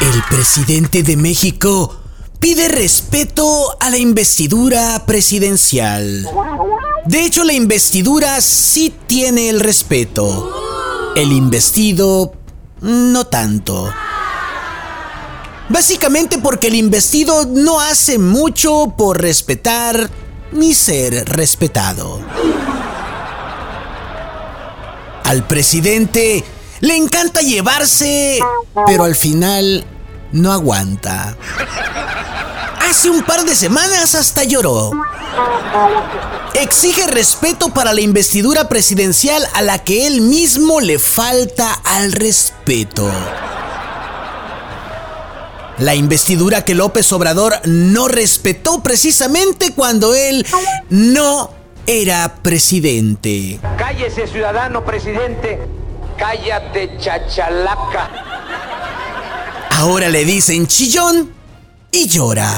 El presidente de México pide respeto a la investidura presidencial. De hecho, la investidura sí tiene el respeto. El investido no tanto. Básicamente porque el investido no hace mucho por respetar ni ser respetado. Al presidente le encanta llevarse, pero al final no aguanta. Hace un par de semanas hasta lloró. Exige respeto para la investidura presidencial a la que él mismo le falta al respeto. La investidura que López Obrador no respetó precisamente cuando él no era presidente. Cállese, ciudadano presidente. Cállate, chachalaca. Ahora le dicen chillón y llora.